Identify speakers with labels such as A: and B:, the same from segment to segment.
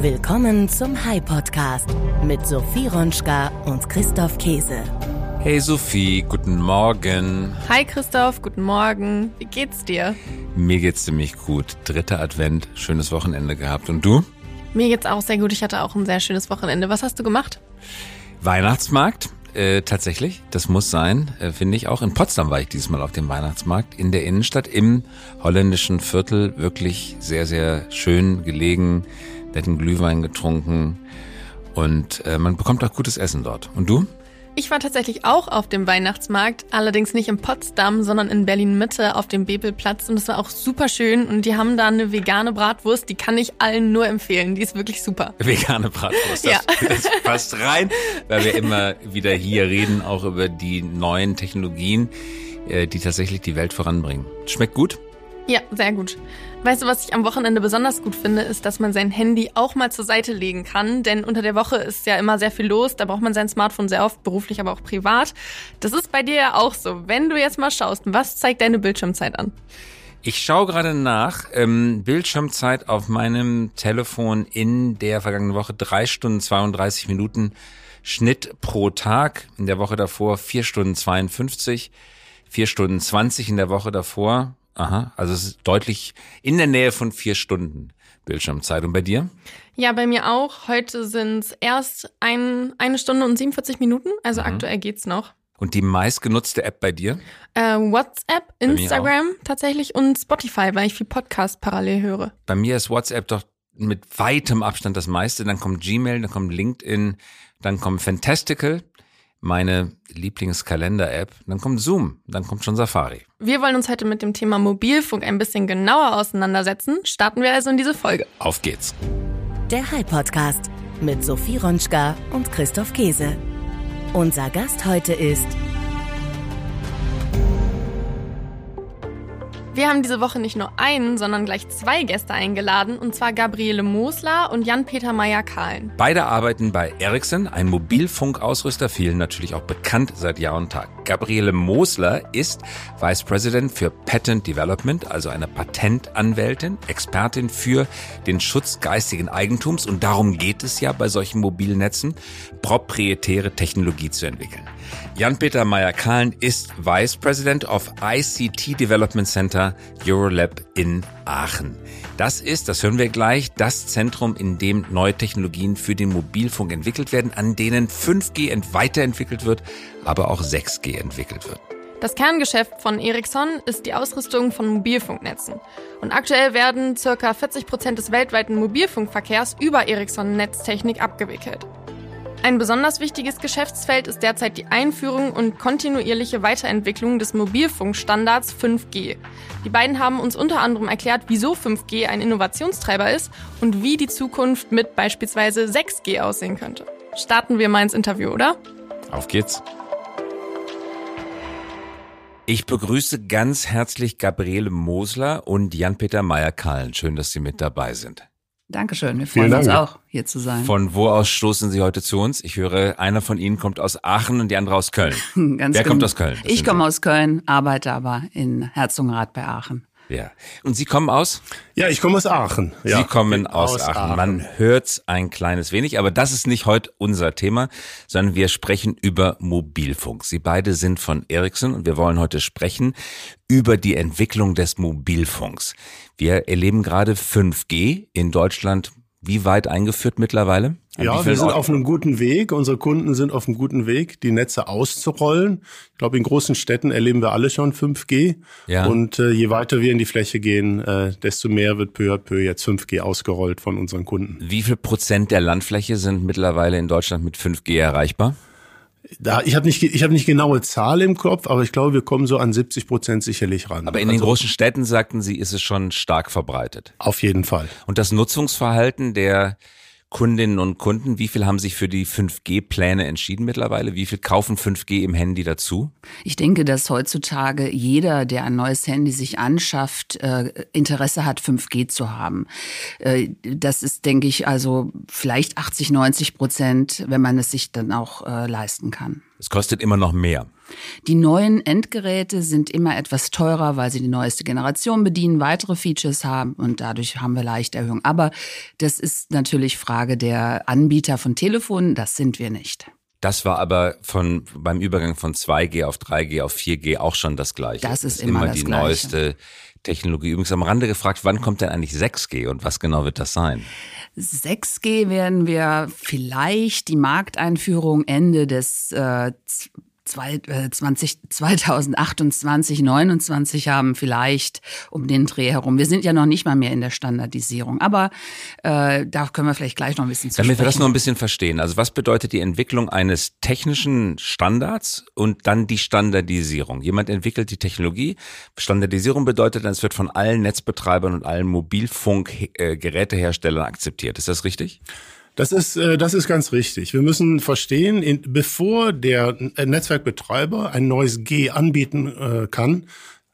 A: Willkommen zum High Podcast mit Sophie Ronschka und Christoph Käse.
B: Hey Sophie, guten Morgen.
C: Hi Christoph, guten Morgen. Wie geht's dir?
B: Mir geht's ziemlich gut. Dritter Advent, schönes Wochenende gehabt. Und du?
C: Mir geht's auch sehr gut. Ich hatte auch ein sehr schönes Wochenende. Was hast du gemacht?
B: Weihnachtsmarkt. Äh, tatsächlich, das muss sein, äh, finde ich auch. In Potsdam war ich dieses Mal auf dem Weihnachtsmarkt in der Innenstadt im holländischen Viertel. Wirklich sehr, sehr schön gelegen, netten Glühwein getrunken und äh, man bekommt auch gutes Essen dort. Und du?
C: Ich war tatsächlich auch auf dem Weihnachtsmarkt, allerdings nicht in Potsdam, sondern in Berlin Mitte auf dem Bebelplatz und es war auch super schön und die haben da eine vegane Bratwurst, die kann ich allen nur empfehlen, die ist wirklich super.
B: Vegane Bratwurst, das,
C: Ja.
B: das passt rein, weil wir immer wieder hier reden, auch über die neuen Technologien, äh, die tatsächlich die Welt voranbringen. Schmeckt gut?
C: Ja, sehr gut. Weißt du, was ich am Wochenende besonders gut finde, ist, dass man sein Handy auch mal zur Seite legen kann, denn unter der Woche ist ja immer sehr viel los, da braucht man sein Smartphone sehr oft, beruflich, aber auch privat. Das ist bei dir ja auch so. Wenn du jetzt mal schaust, was zeigt deine Bildschirmzeit an?
B: Ich schaue gerade nach. Ähm, Bildschirmzeit auf meinem Telefon in der vergangenen Woche drei Stunden 32 Minuten Schnitt pro Tag. In der Woche davor vier Stunden 52, vier Stunden 20 in der Woche davor. Aha, also es ist deutlich in der Nähe von vier Stunden Bildschirmzeit. Und bei dir?
C: Ja, bei mir auch. Heute sind es erst ein, eine Stunde und 47 Minuten, also aktuell geht's noch.
B: Und die meistgenutzte App bei dir?
C: Äh, WhatsApp, Instagram tatsächlich und Spotify, weil ich viel Podcast parallel höre.
B: Bei mir ist WhatsApp doch mit weitem Abstand das meiste. Dann kommt Gmail, dann kommt LinkedIn, dann kommt Fantastical, meine Lieblingskalender-App, dann kommt Zoom, dann kommt schon Safari.
C: Wir wollen uns heute mit dem Thema Mobilfunk ein bisschen genauer auseinandersetzen. Starten wir also in diese Folge.
B: Auf geht's.
A: Der High Podcast mit Sophie Ronschka und Christoph Käse. Unser Gast heute ist
C: Wir haben diese Woche nicht nur einen, sondern gleich zwei Gäste eingeladen, und zwar Gabriele Mosler und Jan-Peter Meyer-Kahlen.
B: Beide arbeiten bei Ericsson, ein Mobilfunkausrüster, vielen natürlich auch bekannt seit Jahr und Tag. Gabriele Mosler ist Vice President für Patent Development, also eine Patentanwältin, Expertin für den Schutz geistigen Eigentums und darum geht es ja bei solchen Mobilnetzen, proprietäre Technologie zu entwickeln. Jan-Peter Meyer-Kahlen ist Vice President of ICT Development Center Eurolab in Aachen. Das ist, das hören wir gleich, das Zentrum, in dem neue Technologien für den Mobilfunk entwickelt werden, an denen 5G ent- weiterentwickelt wird, aber auch 6G entwickelt wird.
C: Das Kerngeschäft von Ericsson ist die Ausrüstung von Mobilfunknetzen. Und aktuell werden ca. 40 Prozent des weltweiten Mobilfunkverkehrs über Ericsson-Netztechnik abgewickelt. Ein besonders wichtiges Geschäftsfeld ist derzeit die Einführung und kontinuierliche Weiterentwicklung des Mobilfunkstandards 5G. Die beiden haben uns unter anderem erklärt, wieso 5G ein Innovationstreiber ist und wie die Zukunft mit beispielsweise 6G aussehen könnte. Starten wir mal ins Interview, oder?
B: Auf geht's. Ich begrüße ganz herzlich Gabriele Mosler und Jan-Peter Meyer-Kahlen. Schön, dass Sie mit dabei sind.
D: Dankeschön, wir
E: Vielen
D: freuen uns
E: Dank.
D: auch, hier zu sein.
B: Von wo aus stoßen Sie heute zu uns? Ich höre, einer von Ihnen kommt aus Aachen und die andere aus Köln.
D: Ganz
B: Wer
D: genau.
B: kommt aus Köln? Das
D: Ich komme aus Köln, arbeite aber in Herzogenrath bei Aachen.
B: Ja. Und Sie kommen aus?
E: Ja, ich komme aus Aachen. Ja.
B: Sie kommen aus, Aachen. Man hört's ein kleines wenig, aber das ist nicht heute unser Thema, sondern wir sprechen über Mobilfunk. Sie beide sind von Ericsson und wir wollen heute sprechen über die Entwicklung des Mobilfunks. Wir erleben gerade 5G in Deutschland. Wie weit eingeführt mittlerweile? An
E: Ja, wir sind
B: Orten?
E: auf einem guten Weg. Unsere Kunden sind auf einem guten Weg, die Netze auszurollen. Ich glaube, in großen Städten erleben wir alle schon 5G.
B: Ja.
E: Und äh, je weiter wir in die Fläche gehen, äh, desto mehr wird peu à peu jetzt 5G ausgerollt von unseren Kunden.
B: Wie viel Prozent der Landfläche sind mittlerweile in Deutschland mit 5G erreichbar?
E: Da, ich habe nicht, ich habe nicht genaue Zahl im Kopf, aber ich glaube, wir kommen so an 70 Prozent sicherlich ran.
B: Aber in den
E: Also,
B: großen Städten, sagten Sie, ist es schon stark verbreitet.
E: Auf jeden Fall.
B: Und das Nutzungsverhalten der Kundinnen und Kunden, wie viel haben sich für die 5G-Pläne entschieden mittlerweile? Wie viel kaufen 5G im Handy dazu?
D: Ich denke, dass heutzutage jeder, der ein neues Handy sich anschafft, äh, Interesse hat, 5G zu haben. Äh, das ist, denke ich, also vielleicht 80, 90 Prozent, wenn man es sich dann auch äh, leisten kann.
B: Es kostet immer noch mehr.
D: Die neuen Endgeräte sind immer etwas teurer, weil sie die neueste Generation bedienen, weitere Features haben und dadurch haben wir leichte Erhöhungen. Aber das ist natürlich Frage der Anbieter von Telefonen, das sind wir nicht.
B: Das war aber von, beim Übergang von 2G auf 3G auf 4G auch schon das Gleiche.
D: Das ist, das ist immer, immer
B: die
D: Gleiche.
B: neueste Technologie. Übrigens am Rande gefragt, wann kommt denn eigentlich 6G und was genau wird das sein?
D: 6G werden wir vielleicht die Markteinführung Ende des äh, 20, 2028, 29 haben vielleicht um den Dreh herum. Wir sind ja noch nicht mal mehr in der Standardisierung, aber äh, da können wir vielleicht gleich noch ein bisschen zu
B: Damit
D: sprechen.
B: wir das noch ein bisschen verstehen. Also was bedeutet die Entwicklung eines technischen Standards und dann die Standardisierung? Jemand entwickelt die Technologie. Standardisierung bedeutet dann, es wird von allen Netzbetreibern und allen Mobilfunkgeräteherstellern akzeptiert. Ist das richtig?
E: Das ist, äh, das ist ganz richtig. Wir müssen verstehen, bevor der Netzwerkbetreiber ein neues G anbieten äh, kann,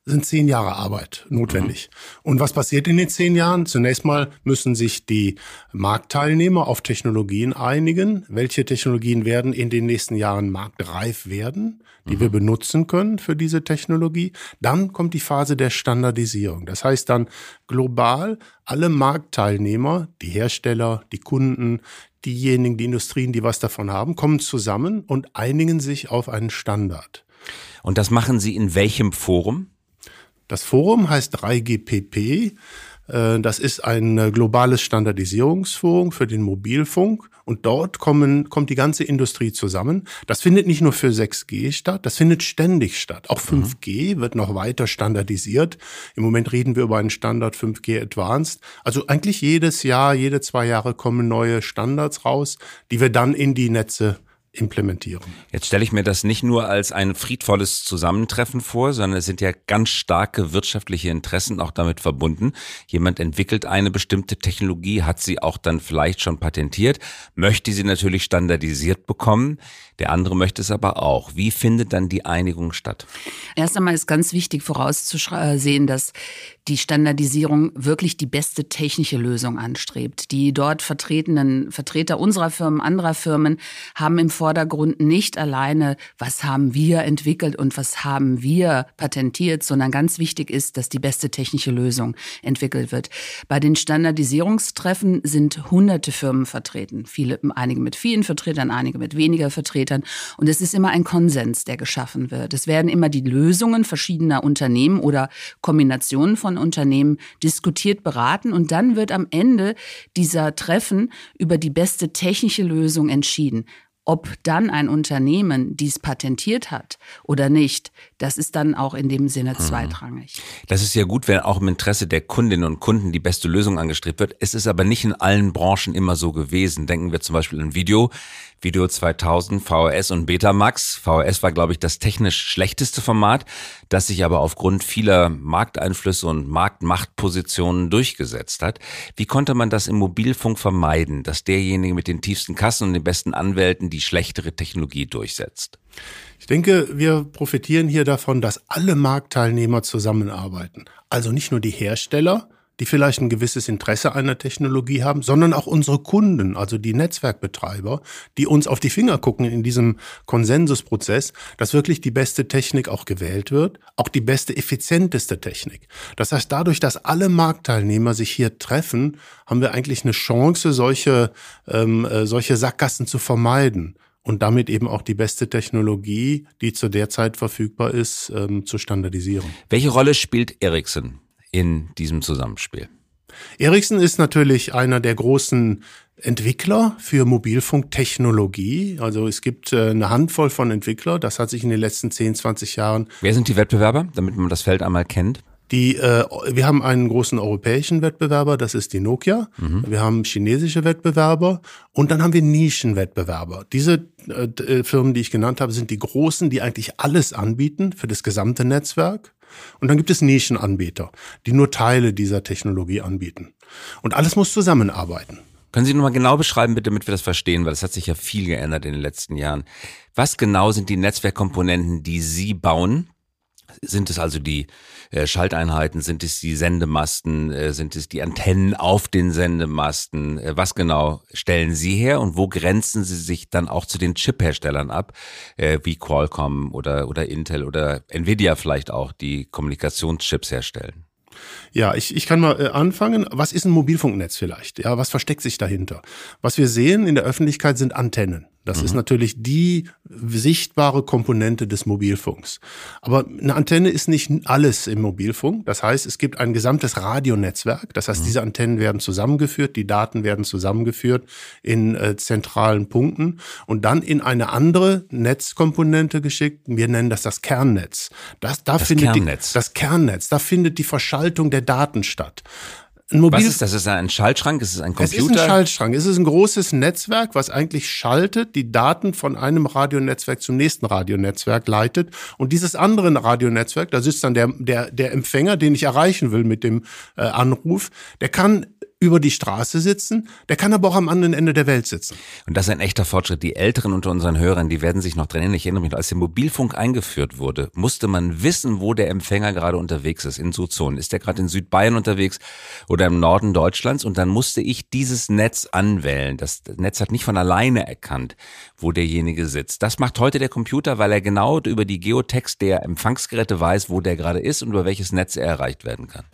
E: sind zehn Jahre Arbeit notwendig. Mhm. Und was passiert in den zehn Jahren? Zunächst mal müssen sich die Marktteilnehmer auf Technologien einigen. Welche Technologien werden in den nächsten Jahren marktreif werden, die mhm. wir benutzen können für diese Technologie? Dann kommt die Phase der Standardisierung. Das heißt dann global alle Marktteilnehmer, die Hersteller, die Kunden, diejenigen, die Industrien, die was davon haben, kommen zusammen und einigen sich auf einen Standard.
B: Und das machen Sie in welchem Forum?
E: Das Forum heißt 3GPP. Äh, das ist ein äh, globales Standardisierungsforum für den Mobilfunk und dort kommen, kommt die ganze Industrie zusammen. Das findet nicht nur für 6G statt, das findet ständig statt. Auch 5G mhm. wird noch weiter standardisiert. Im Moment reden wir über einen Standard 5G Advanced. Also eigentlich jedes Jahr, jede zwei Jahre kommen neue Standards raus, die wir dann in die Netze implementieren.
B: Jetzt stelle ich mir das nicht nur als ein friedvolles Zusammentreffen vor, sondern es sind ja ganz starke wirtschaftliche Interessen auch damit verbunden. Jemand entwickelt eine bestimmte Technologie, hat sie auch dann vielleicht schon patentiert, möchte sie natürlich standardisiert bekommen. Der andere möchte es aber auch. Wie findet dann die Einigung statt?
D: Erst einmal ist ganz wichtig vorauszusehen, dass die Standardisierung wirklich die beste technische Lösung anstrebt. Die dort vertretenen Vertreter unserer Firmen, anderer Firmen haben im Vordergrund nicht alleine, was haben wir entwickelt und was haben wir patentiert, sondern ganz wichtig ist, dass die beste technische Lösung entwickelt wird. Bei den Standardisierungstreffen sind hunderte Firmen vertreten. Viele, einige mit vielen Vertretern, einige mit weniger Vertretern. Vertretern. Und es ist immer ein Konsens, der geschaffen wird. Es werden immer die Lösungen verschiedener Unternehmen oder Kombinationen von Unternehmen diskutiert, beraten und dann wird am Ende dieser Treffen über die beste technische Lösung entschieden. Ob dann ein Unternehmen dies patentiert hat oder nicht, das ist dann auch in dem Sinne mhm. zweitrangig.
B: Das ist ja gut, wenn auch im Interesse der Kundinnen und Kunden die beste Lösung angestrebt wird. Es ist aber nicht in allen Branchen immer so gewesen. Denken wir zum Beispiel an Video. Video 2000, VHS und Betamax. VHS war, glaube ich, das technisch schlechteste Format, das sich aber aufgrund vieler Markteinflüsse und Marktmachtpositionen durchgesetzt hat. Wie konnte man das im Mobilfunk vermeiden, dass derjenige mit den tiefsten Kassen und den besten Anwälten die schlechtere Technologie durchsetzt?
E: Ich denke, wir profitieren hier davon, dass alle Marktteilnehmer zusammenarbeiten. Also nicht nur die Hersteller, die vielleicht ein gewisses Interesse an der Technologie haben, sondern auch unsere Kunden, also die Netzwerkbetreiber, die uns auf die Finger gucken in diesem Konsensusprozess, dass wirklich die beste Technik auch gewählt wird, auch die beste, effizienteste Technik. Das heißt, dadurch, dass alle Marktteilnehmer sich hier treffen, haben wir eigentlich eine Chance, solche, ähm, äh, solche Sackgassen zu vermeiden und damit eben auch die beste Technologie, die zu der Zeit verfügbar ist, ähm, zu standardisieren.
B: Welche Rolle spielt Ericsson in diesem Zusammenspiel?
E: Ericsson ist natürlich einer der großen Entwickler für Mobilfunktechnologie. Also es gibt äh, eine Handvoll von Entwicklern. Das hat sich in den letzten 10, 20 Jahren.
B: Wer sind die Wettbewerber, damit man das Feld einmal kennt?
E: Die, äh, wir haben einen großen europäischen Wettbewerber, das ist die Nokia. Mhm. Wir haben chinesische Wettbewerber und dann haben wir Nischenwettbewerber. Diese äh, Firmen, die ich genannt habe, sind die großen, die eigentlich alles anbieten für das gesamte Netzwerk. Und dann gibt es Nischenanbieter, die nur Teile dieser Technologie anbieten. Und alles muss zusammenarbeiten.
B: Können Sie nochmal genau beschreiben, bitte, damit wir das verstehen, weil es hat sich ja viel geändert in den letzten Jahren. Was genau sind die Netzwerkkomponenten, die Sie bauen, Sind es also die äh, Schalteinheiten, sind es die Sendemasten, äh, sind es die Antennen auf den Sendemasten? Äh, was genau stellen Sie her und wo grenzen Sie sich dann auch zu den Chip-Herstellern ab, äh, wie Qualcomm oder, oder Intel oder Nvidia vielleicht auch, die Kommunikationschips herstellen?
E: Ja, ich, ich kann mal äh, anfangen. Was ist ein Mobilfunknetz vielleicht? Ja, was versteckt sich dahinter? Was wir sehen in der Öffentlichkeit sind Antennen. Das mhm. ist natürlich die sichtbare Komponente des Mobilfunks. Aber eine Antenne ist nicht alles im Mobilfunk. Das heißt, es gibt ein gesamtes Radionetzwerk. Das heißt, mhm. diese Antennen werden zusammengeführt, die Daten werden zusammengeführt in äh, zentralen Punkten und dann in eine andere Netzkomponente geschickt. Wir nennen das das Kernnetz. Das, da
B: das
E: findet
B: Kernnetz.
E: Die, das Kernnetz. Da findet die Verschaltung der Daten statt.
B: Ein Mobil was ist das? Ist das ein Schaltschrank? Ist es ein Computer?
E: Es ist ein Schaltschrank. Es ist ein großes Netzwerk, was eigentlich schaltet, die Daten von einem Radionetzwerk zum nächsten Radionetzwerk leitet. Und dieses andere Radionetzwerk, da sitzt dann der, der, der Empfänger, den ich erreichen will mit dem äh, Anruf, der kann über die Straße sitzen, der kann aber auch am anderen Ende der Welt sitzen.
B: Und das ist ein echter Fortschritt. Die Älteren unter unseren Hörern, die werden sich noch dran erinnern. Ich erinnere mich, als der Mobilfunk eingeführt wurde, musste man wissen, wo der Empfänger gerade unterwegs ist, in so Zonen. Ist der gerade in Südbayern unterwegs oder im Norden Deutschlands? Und dann musste ich dieses Netz anwählen. Das Netz hat nicht von alleine erkannt, wo derjenige sitzt. Das macht heute der Computer, weil er genau über die Geotext der Empfangsgeräte weiß, wo der gerade ist und über welches Netz er erreicht werden kann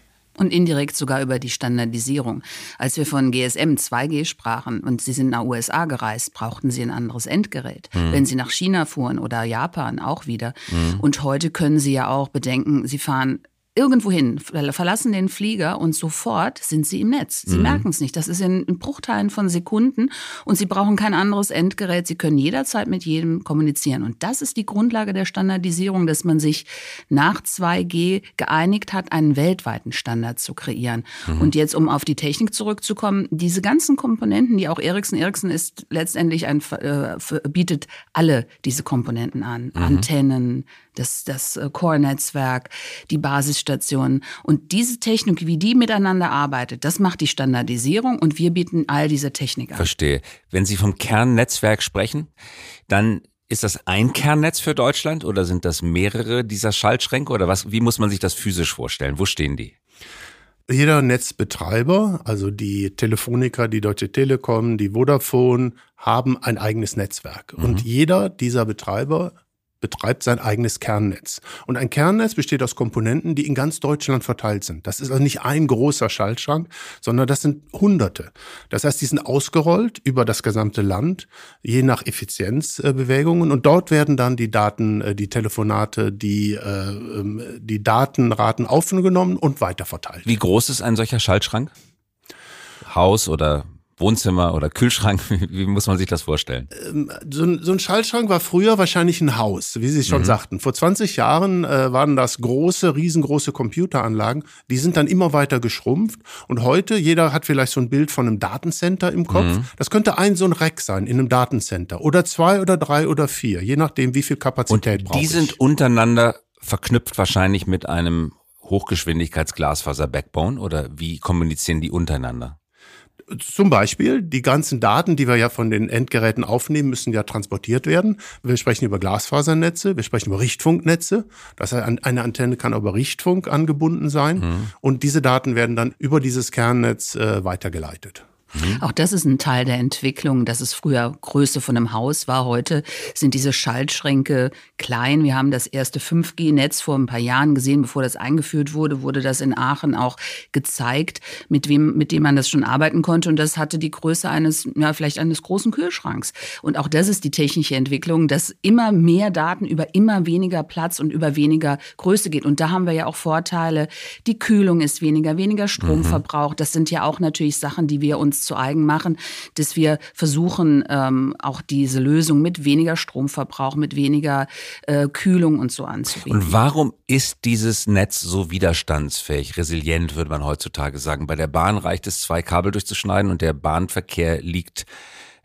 D: und indirekt sogar über die Standardisierung. Als wir von GSM 2G sprachen und Sie sind nach USA gereist, brauchten Sie ein anderes Endgerät. Mhm. Wenn Sie nach China fuhren oder Japan auch wieder. Mhm. Und heute können Sie ja auch bedenken, Sie fahren irgendwo hin, verlassen den Flieger und sofort sind sie im Netz. Sie mhm. merken es nicht. Das ist in, in, Bruchteilen von Sekunden und sie brauchen kein anderes Endgerät. Sie können jederzeit mit jedem kommunizieren. Und das ist die Grundlage der Standardisierung, dass man sich nach 2G geeinigt hat, einen weltweiten Standard zu kreieren. Mhm. Und jetzt, um auf die Technik zurückzukommen, diese ganzen Komponenten, die auch Ericsson, Ericsson ist letztendlich ein, äh, bietet alle diese Komponenten an. Mhm. Antennen, das, das äh, Core-Netzwerk, die Basisstationen. Und diese Technik, wie die miteinander arbeitet, das macht die Standardisierung und wir bieten all diese Technik an.
B: Verstehe. Wenn Sie vom Kernnetzwerk sprechen, dann ist das ein Kernnetz für Deutschland oder sind das mehrere dieser Schaltschränke oder was? Wie muss man sich das physisch vorstellen? Wo stehen die?
E: Jeder Netzbetreiber, also die Telefoniker, die Deutsche Telekom, die Vodafone, haben ein eigenes Netzwerk. Mhm. Und jeder dieser Betreiber betreibt sein eigenes Kernnetz. Und ein Kernnetz besteht aus Komponenten, die in ganz Deutschland verteilt sind. Das ist also nicht ein großer Schaltschrank, sondern das sind Hunderte. Das heißt, die sind ausgerollt über das gesamte Land, je nach Effizienzbewegungen. Und dort werden dann die Daten, äh, die Telefonate, die, äh, ähm, die Datenraten aufgenommen und weiterverteilt.
B: Wie groß ist ein solcher Schaltschrank? Haus oder Wohnzimmer oder Kühlschrank? Wie muss man sich das vorstellen?
E: Ähm, so ein, so ein Schaltschrank war früher wahrscheinlich ein Haus, wie Sie schon mhm. sagten. Vor 20 Jahren äh, waren das große, riesengroße Computeranlagen. Die sind dann immer weiter geschrumpft. Und heute, jeder hat vielleicht so ein Bild von einem Datencenter im Kopf. Mhm. Das könnte ein so ein Rack sein in einem Datencenter. Oder zwei oder drei oder vier, je nachdem, wie viel Kapazität braucht.
B: Die sind ich. untereinander verknüpft wahrscheinlich mit einem Hochgeschwindigkeitsglasfaser-Backbone oder wie kommunizieren die untereinander?
E: Zum Beispiel, die ganzen Daten, die wir ja von den Endgeräten aufnehmen, müssen ja transportiert werden. Wir sprechen über Glasfasernetze, wir sprechen über Richtfunknetze. Das heißt, eine Antenne kann über Richtfunk angebunden sein. Mhm. Und diese Daten werden dann über dieses Kernnetz äh, weitergeleitet.
D: Mhm. Auch das ist ein Teil der Entwicklung, dass es früher Größe von einem Haus war. Heute sind diese Schaltschränke klein. Wir haben das erste 5G-Netz vor ein paar Jahren gesehen, bevor das eingeführt wurde, wurde das in Aachen auch gezeigt, mit wem, mit dem man das schon arbeiten konnte. Und das hatte die Größe eines, ja, vielleicht eines großen Kühlschranks. Und auch das ist die technische Entwicklung, dass immer mehr Daten über immer weniger Platz und über weniger Größe geht. Und da haben wir ja auch Vorteile. Die Kühlung ist weniger, weniger Stromverbrauch. Das sind ja auch natürlich Sachen, die wir uns zu eigen machen, dass wir versuchen, ähm, auch diese Lösung mit weniger Stromverbrauch, mit weniger äh, Kühlung und so anzubieten.
B: Und warum ist dieses Netz so widerstandsfähig, resilient, würde man heutzutage sagen? Bei der Bahn reicht es, zwei Kabel durchzuschneiden und der Bahnverkehr liegt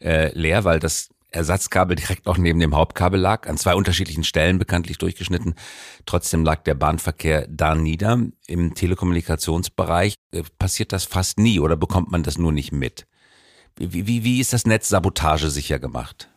B: äh, leer, weil das Ersatzkabel direkt auch neben dem Hauptkabel lag, an zwei unterschiedlichen Stellen bekanntlich durchgeschnitten. Trotzdem lag der Bahnverkehr da nieder. Im Telekommunikationsbereich äh, passiert das fast nie oder bekommt man das nur nicht mit? Wie, wie, wie ist das Netz sabotagesicher gemacht?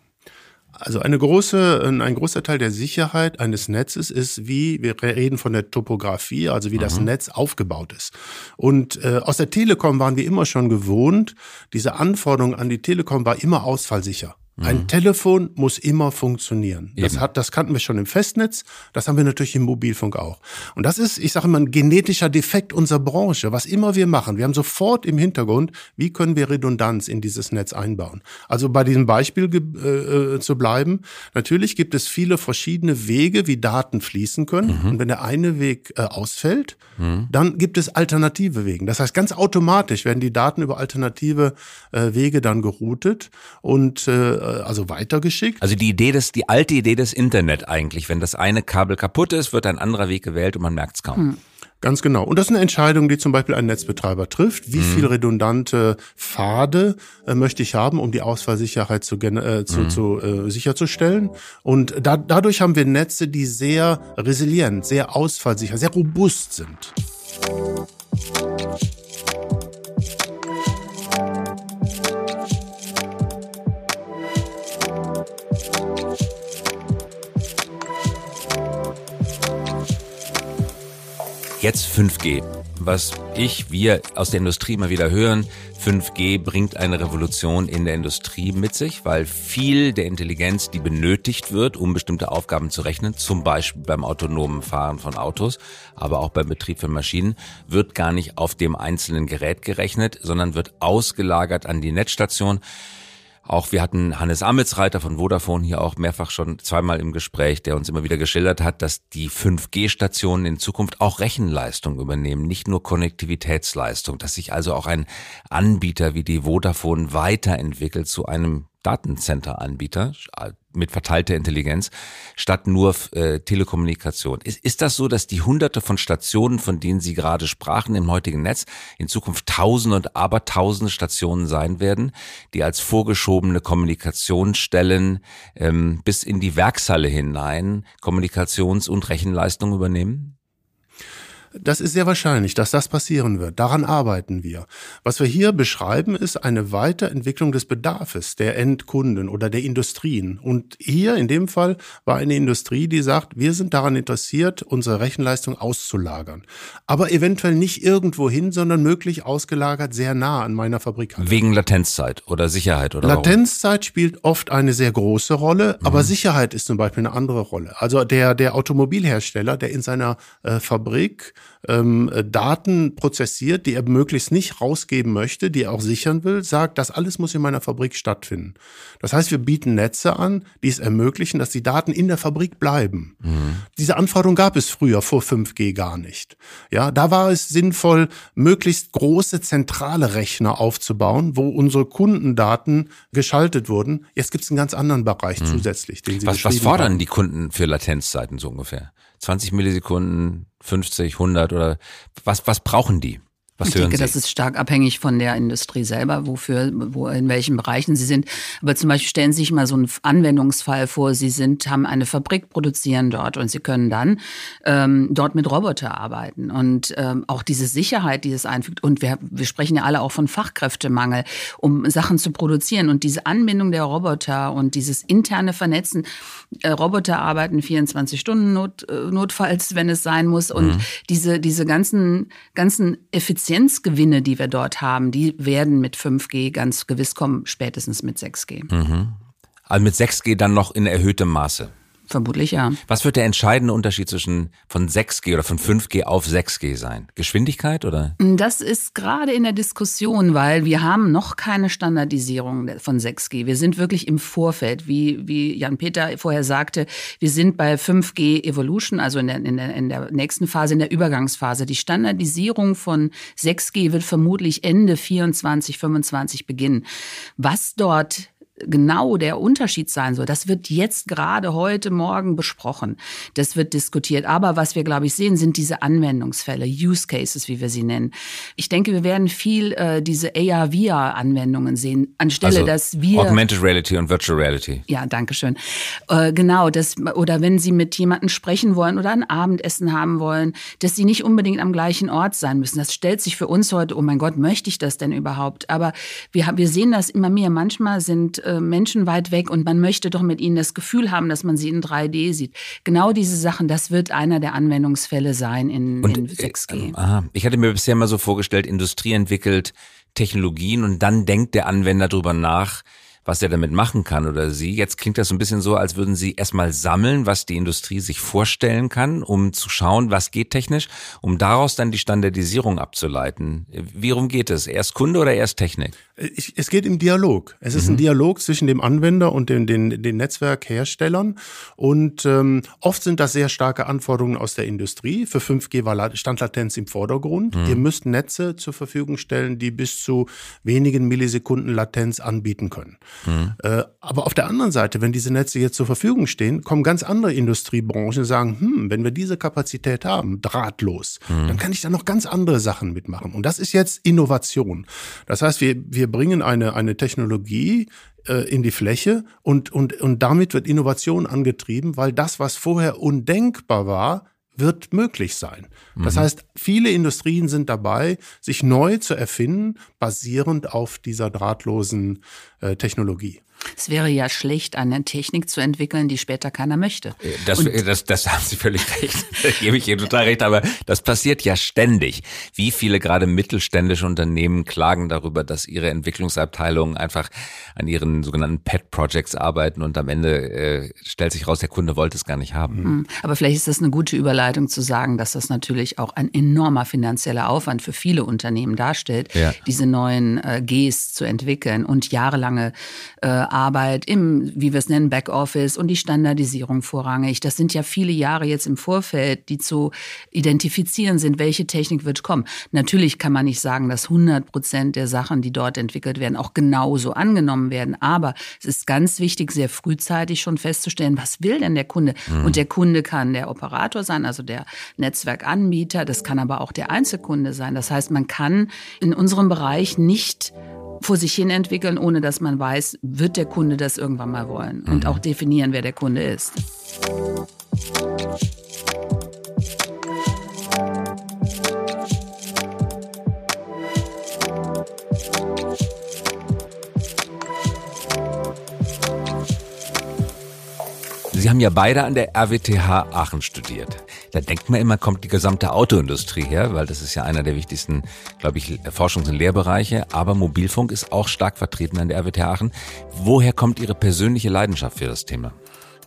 E: Also eine große, ein großer Teil der Sicherheit eines Netzes ist, wie wir reden von der Topografie, also wie mhm. das Netz aufgebaut ist. Und äh, aus der Telekom waren wir immer schon gewohnt, diese Anforderung an die Telekom war immer ausfallsicher. Ein mhm. Telefon muss immer funktionieren. Das hat, das kannten wir schon im Festnetz. Das haben wir natürlich im Mobilfunk auch. Und das ist, ich sage immer, ein genetischer Defekt unserer Branche. Was immer wir machen, wir haben sofort im Hintergrund, wie können wir Redundanz in dieses Netz einbauen. Also bei diesem Beispiel äh, äh, zu bleiben. Natürlich gibt es viele verschiedene Wege, wie Daten fließen können. Mhm. Und wenn der eine Weg äh, ausfällt, mhm. dann gibt es alternative Wege. Das heißt, ganz automatisch werden die Daten über alternative äh, Wege dann geroutet und äh, äh, also weitergeschickt.
B: Also die Idee des, die alte Idee des Internet eigentlich, wenn das eine Kabel kaputt ist, wird ein anderer Weg gewählt und man merkt es kaum. Hm.
E: Ganz genau. Und das ist eine Entscheidung, die zum Beispiel ein Netzbetreiber trifft. Wie mhm. viel redundante Pfade äh, möchte ich haben, um die Ausfallsicherheit zu, äh, zu, mhm. zu äh, sicherzustellen? Und da, dadurch haben wir Netze, die sehr resilient, sehr ausfallsicher, sehr robust sind.
B: Jetzt 5G. Was ich, wir aus der Industrie immer wieder hören, 5G bringt eine Revolution in der Industrie mit sich, weil viel der Intelligenz, die benötigt wird, um bestimmte Aufgaben zu rechnen, zum Beispiel beim autonomen Fahren von Autos, aber auch beim Betrieb von Maschinen, wird gar nicht auf dem einzelnen Gerät gerechnet, sondern wird ausgelagert an die Netzstation. Auch wir hatten Hannes Amelsreiter von Vodafone hier auch mehrfach schon zweimal im Gespräch, der uns immer wieder geschildert hat, dass die 5G-Stationen in Zukunft auch Rechenleistung übernehmen, nicht nur Konnektivitätsleistung, dass sich also auch ein Anbieter wie die Vodafone weiterentwickelt zu einem Datencenter-Anbieter mit verteilter Intelligenz statt nur äh, Telekommunikation. Ist, ist das so, dass die hunderte von Stationen, von denen Sie gerade sprachen im heutigen Netz, in Zukunft tausende und abertausende Stationen sein werden, die als vorgeschobene Kommunikationsstellen ähm, bis in die Werkshalle hinein Kommunikations- und Rechenleistung übernehmen?
E: Das ist sehr wahrscheinlich, dass das passieren wird. Daran arbeiten wir. Was wir hier beschreiben, ist eine Weiterentwicklung des Bedarfs der Endkunden oder der Industrien. Und hier in dem Fall war eine Industrie, die sagt, wir sind daran interessiert, unsere Rechenleistung auszulagern. Aber eventuell nicht irgendwo hin, sondern möglich ausgelagert sehr nah an meiner Fabrik.
B: Wegen Latenzzeit oder Sicherheit oder
E: Latenzzeit warum? spielt oft eine sehr große Rolle, aber mhm. Sicherheit ist zum Beispiel eine andere Rolle. Also der, der Automobilhersteller, der in seiner äh, Fabrik ähm, Daten prozessiert, die er möglichst nicht rausgeben möchte, die er auch sichern will, sagt, das alles muss in meiner Fabrik stattfinden. Das heißt, wir bieten Netze an, die es ermöglichen, dass die Daten in der Fabrik bleiben. Mhm. Diese Anforderung gab es früher vor 5G gar nicht. Ja, da war es sinnvoll, möglichst große zentrale Rechner aufzubauen, wo unsere Kundendaten geschaltet wurden. Jetzt gibt es einen ganz anderen Bereich mhm. zusätzlich,
B: den Sie Was, was fordern haben. die Kunden für Latenzzeiten so ungefähr? 20 Millisekunden, 50, 100 oder was, was brauchen die? Was
D: ich denke, Sie? das ist stark abhängig von der Industrie selber, wofür, wo, in welchen Bereichen Sie sind. Aber zum Beispiel stellen Sie sich mal so einen Anwendungsfall vor. Sie sind, haben eine Fabrik, produzieren dort und Sie können dann ähm, dort mit Roboter arbeiten. Und ähm, auch diese Sicherheit, die es einfügt. Und wir, wir sprechen ja alle auch von Fachkräftemangel, um Sachen zu produzieren. Und diese Anbindung der Roboter und dieses interne Vernetzen. Äh, Roboter arbeiten 24 Stunden not, äh, notfalls, wenn es sein muss. Und mhm. diese, diese ganzen, ganzen Effizienz Effizienzgewinne, die wir dort haben, die werden mit 5G ganz gewiss kommen, spätestens mit 6G.
B: Mhm. Also mit 6G dann noch in erhöhtem Maße.
D: Vermutlich ja.
B: Was wird der entscheidende Unterschied zwischen von 6G oder von 5G auf 6G sein? Geschwindigkeit oder?
D: Das ist gerade in der Diskussion, weil wir haben noch keine Standardisierung von 6G. Wir sind wirklich im Vorfeld, wie, wie Jan-Peter vorher sagte, wir sind bei 5G Evolution, also in der, in, der, in der nächsten Phase, in der Übergangsphase. Die Standardisierung von 6G wird vermutlich Ende 24, 25 beginnen. Was dort genau der Unterschied sein soll, das wird jetzt gerade heute Morgen besprochen. Das wird diskutiert. Aber was wir, glaube ich, sehen, sind diese Anwendungsfälle, Use Cases, wie wir sie nennen. Ich denke, wir werden viel äh, diese AR-VR-Anwendungen sehen, anstelle
B: also
D: dass wir
B: Augmented Reality und Virtual Reality.
D: Ja, danke schön. Äh, genau, das oder wenn Sie mit jemandem sprechen wollen oder ein Abendessen haben wollen, dass Sie nicht unbedingt am gleichen Ort sein müssen. Das stellt sich für uns heute, oh mein Gott, möchte ich das denn überhaupt? Aber wir, wir sehen das immer mehr. Manchmal sind äh, Menschen weit weg und man möchte doch mit ihnen das Gefühl haben, dass man sie in 3D sieht. Genau diese Sachen, das wird einer der Anwendungsfälle sein in, und, in 6G. Äh,
B: aha. Ich hatte mir bisher mal so vorgestellt, Industrie entwickelt Technologien und dann denkt der Anwender drüber nach, was er damit machen kann oder sie. Jetzt klingt das so ein bisschen so, als würden sie erstmal sammeln, was die Industrie sich vorstellen kann, um zu schauen, was geht technisch, um daraus dann die Standardisierung abzuleiten. Wie rum geht es? Erst Kunde oder erst Technik?
E: Es geht im Dialog. Es ist mhm. ein Dialog zwischen dem Anwender und den, den, den Netzwerkherstellern. Und ähm, oft sind das sehr starke Anforderungen aus der Industrie. Für 5G war Standlatenz im Vordergrund. Mhm. Ihr müsst Netze zur Verfügung stellen, die bis zu wenigen Millisekunden Latenz anbieten können. Mhm. Aber auf der anderen Seite, wenn diese Netze jetzt zur Verfügung stehen, kommen ganz andere Industriebranchen und sagen, hm, wenn wir diese Kapazität haben, drahtlos, mhm. dann kann ich da noch ganz andere Sachen mitmachen. Und das ist jetzt Innovation. Das heißt, wir, wir wir bringen eine, eine Technologie äh, in die Fläche und, und, und damit wird Innovation angetrieben, weil das, was vorher undenkbar war, wird möglich sein. Das mhm. heißt, viele Industrien sind dabei, sich neu zu erfinden, basierend auf dieser drahtlosen äh, Technologie.
D: Es wäre ja schlecht, eine Technik zu entwickeln, die später keiner möchte.
B: Das, das, das haben Sie völlig recht. Da gebe ich Ihnen total recht. Aber das passiert ja ständig. Wie viele gerade mittelständische Unternehmen klagen darüber, dass ihre Entwicklungsabteilungen einfach an ihren sogenannten Pet Projects arbeiten und am Ende äh, stellt sich raus, der Kunde wollte es gar nicht haben.
D: Hm. Aber vielleicht ist das eine gute Überleitung zu sagen, dass das natürlich auch ein enormer finanzieller Aufwand für viele Unternehmen darstellt, ja. diese neuen äh, Gs zu entwickeln und jahrelange äh, Arbeit im, wie wir es nennen, Backoffice und die Standardisierung vorrangig. Das sind ja viele Jahre jetzt im Vorfeld, die zu identifizieren sind, welche Technik wird kommen. Natürlich kann man nicht sagen, dass 100 Prozent der Sachen, die dort entwickelt werden, auch genauso angenommen werden. Aber es ist ganz wichtig, sehr frühzeitig schon festzustellen, was will denn der Kunde? Mhm. Und der Kunde kann der Operator sein, also der Netzwerkanbieter. Das kann aber auch der Einzelkunde sein. Das heißt, man kann in unserem Bereich nicht vor sich hin entwickeln, ohne dass man weiß, wird der Kunde das irgendwann mal wollen und mhm. auch definieren, wer der Kunde ist.
B: Sie haben ja beide an der RWTH Aachen studiert. Da denkt man immer, kommt die gesamte Autoindustrie her, weil das ist ja einer der wichtigsten, glaube ich, Forschungs- und Lehrbereiche. Aber Mobilfunk ist auch stark vertreten an der RWTH Aachen. Woher kommt Ihre persönliche Leidenschaft für das Thema?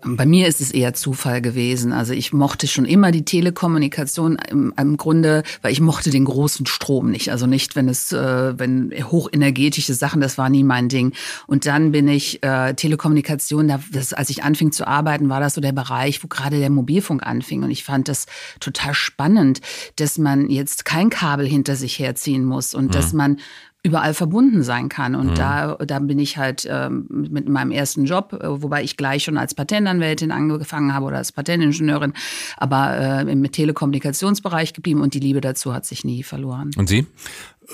D: Bei mir ist es eher Zufall gewesen. Also ich mochte schon immer die Telekommunikation im, im Grunde, weil ich mochte den großen Strom nicht. Also nicht, wenn es, äh, wenn hochenergetische Sachen, das war nie mein Ding. Und dann bin ich äh, Telekommunikation, da, das, als ich anfing zu arbeiten, war das so der Bereich, wo gerade der Mobilfunk anfing. Und ich fand das total spannend, dass man jetzt kein Kabel hinter sich herziehen muss und mhm. dass man überall verbunden sein kann. Und mhm. da, da bin ich halt ähm, mit meinem ersten Job, äh, wobei ich gleich schon als Patentanwältin angefangen habe oder als Patentingenieurin, aber äh, im Telekommunikationsbereich geblieben und die Liebe dazu hat sich nie verloren.
B: Und Sie?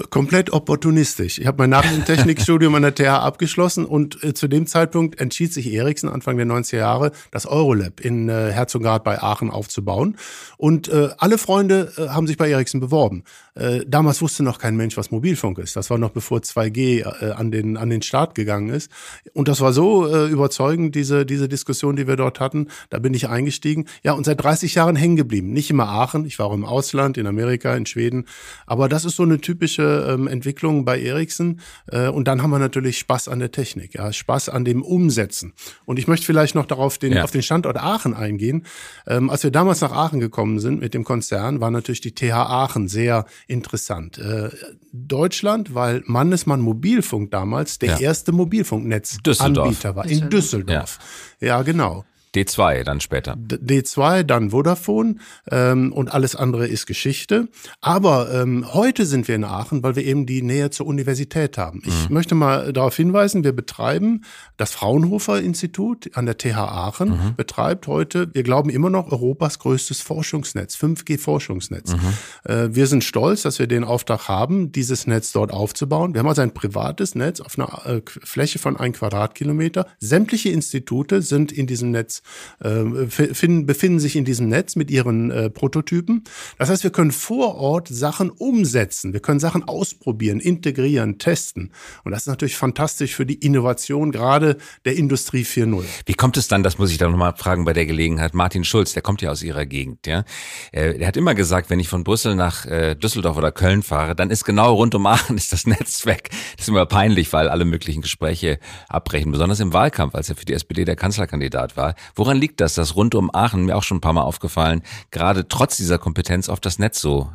E: Komplett opportunistisch. Ich habe mein Nachrichtentechnikstudium an der TH abgeschlossen und äh, zu dem Zeitpunkt entschied sich Ericsson Anfang der 90er Jahre, das Eurolab in äh, Herzogenrath bei Aachen aufzubauen. Und äh, alle Freunde äh, haben sich bei Ericsson beworben. Äh, damals wusste noch kein Mensch, was Mobilfunk ist. Das war noch bevor 2G äh, an, den, an den Start gegangen ist. Und das war so äh, überzeugend, diese, diese Diskussion, die wir dort hatten. Da bin ich eingestiegen. Ja, und seit 30 Jahren hängen geblieben. Nicht immer Aachen. Ich war auch im Ausland, in Amerika, in Schweden. Aber das ist so eine typische ähm, Entwicklung bei Ericsson. Äh, und dann haben wir natürlich Spaß an der Technik, ja, Spaß an dem Umsetzen. Und ich möchte vielleicht noch darauf den, ja. auf den Standort Aachen eingehen. Ähm, als wir damals nach Aachen gekommen sind mit dem Konzern, war natürlich die TH Aachen sehr interessant. Äh, Deutschland, weil Mannesmann Mobilfunk damals der ja. erste Mobilfunknetzanbieter war in Düsseldorf. Ja, ja genau.
B: D2 dann später.
E: D2, dann Vodafone ähm, und alles andere ist Geschichte. Aber ähm, heute sind wir in Aachen, weil wir eben die Nähe zur Universität haben. Ich mhm. möchte mal darauf hinweisen, wir betreiben das Fraunhofer Institut an der TH Aachen, mhm. betreibt heute, wir glauben immer noch, Europas größtes Forschungsnetz, 5G-Forschungsnetz. Mhm. Äh, wir sind stolz, dass wir den Auftrag haben, dieses Netz dort aufzubauen. Wir haben also ein privates Netz auf einer äh, Fläche von ein Quadratkilometer. Sämtliche Institute sind in diesem Netz äh, finden, befinden sich in diesem Netz mit ihren äh, Prototypen. Das heißt, wir können vor Ort Sachen umsetzen. Wir können Sachen ausprobieren, integrieren, testen. Und das ist natürlich fantastisch für die Innovation, gerade der Industrie 4.0.
B: Wie kommt es dann, das muss ich dann nochmal fragen bei der Gelegenheit, Martin Schulz, der kommt ja aus Ihrer Gegend, ja. Äh, er hat immer gesagt, wenn ich von Brüssel nach äh, Düsseldorf oder Köln fahre, dann ist genau rund um Aachen ist das Netz weg. Das ist immer peinlich, weil alle möglichen Gespräche abbrechen, besonders im Wahlkampf, als er für die SPD der Kanzlerkandidat war. Woran liegt das, dass rund um Aachen, mir auch schon ein paar Mal aufgefallen, gerade trotz dieser Kompetenz auf das Netz so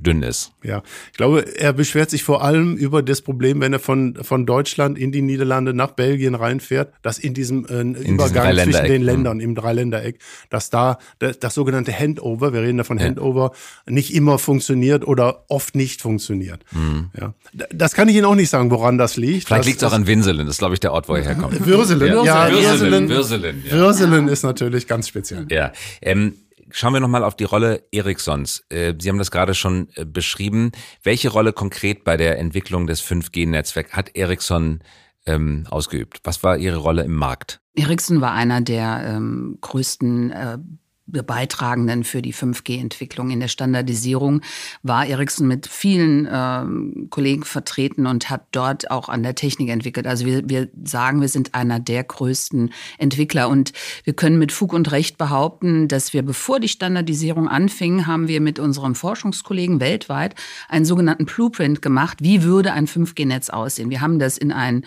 B: dünn ist.
E: Ja, ich glaube, er beschwert sich vor allem über das Problem, wenn er von, von Deutschland in die Niederlande nach Belgien reinfährt, dass in diesem äh, in Übergang zwischen den mhm. Ländern, im Dreiländereck, dass da das, das sogenannte Handover, wir reden da von ja. Handover, nicht immer funktioniert oder oft nicht funktioniert. Mhm. Ja. Das kann ich Ihnen auch nicht sagen, woran das liegt.
B: Vielleicht liegt es auch an Winselen, das ist, glaube ich, der Ort, wo er herkommt.
E: Würselen, ja.
B: ja Würselen, Würselen,
E: ja. Würselen ist natürlich ganz speziell.
B: Ja, ähm, Schauen wir nochmal auf die Rolle Ericssons. Äh, Sie haben das gerade schon äh, beschrieben. Welche Rolle konkret bei der Entwicklung des 5G-Netzwerks hat Ericsson ähm, ausgeübt? Was war Ihre Rolle im Markt?
D: Ericsson war einer der ähm, größten äh, Beitragenden für die 5G-Entwicklung in der Standardisierung war Ericsson mit vielen ähm, Kollegen vertreten und hat dort auch an der Technik entwickelt. Also wir, wir sagen, wir sind einer der größten Entwickler und wir können mit Fug und Recht behaupten, dass wir, bevor die Standardisierung anfing, haben wir mit unseren Forschungskollegen weltweit einen sogenannten Blueprint gemacht. Wie würde ein 5G-Netz aussehen? Wir haben das in ein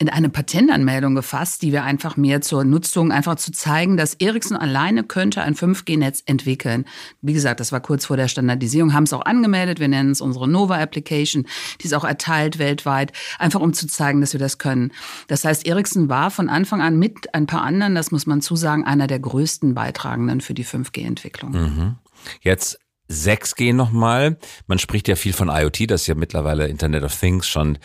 D: in eine Patentanmeldung gefasst, die wir einfach mehr zur Nutzung, einfach zu zeigen, dass Ericsson alleine könnte ein 5G-Netz entwickeln. Wie gesagt, das war kurz vor der Standardisierung, haben es auch angemeldet. Wir nennen es unsere Nova Application. Die ist auch erteilt weltweit, einfach um zu zeigen, dass wir das können. Das heißt, Ericsson war von Anfang an mit ein paar anderen, das muss man zusagen, einer der größten Beitragenden für die 5G-Entwicklung.
B: Mhm. Jetzt 6G nochmal. Man spricht ja viel von IoT, das ist ja mittlerweile Internet of Things schon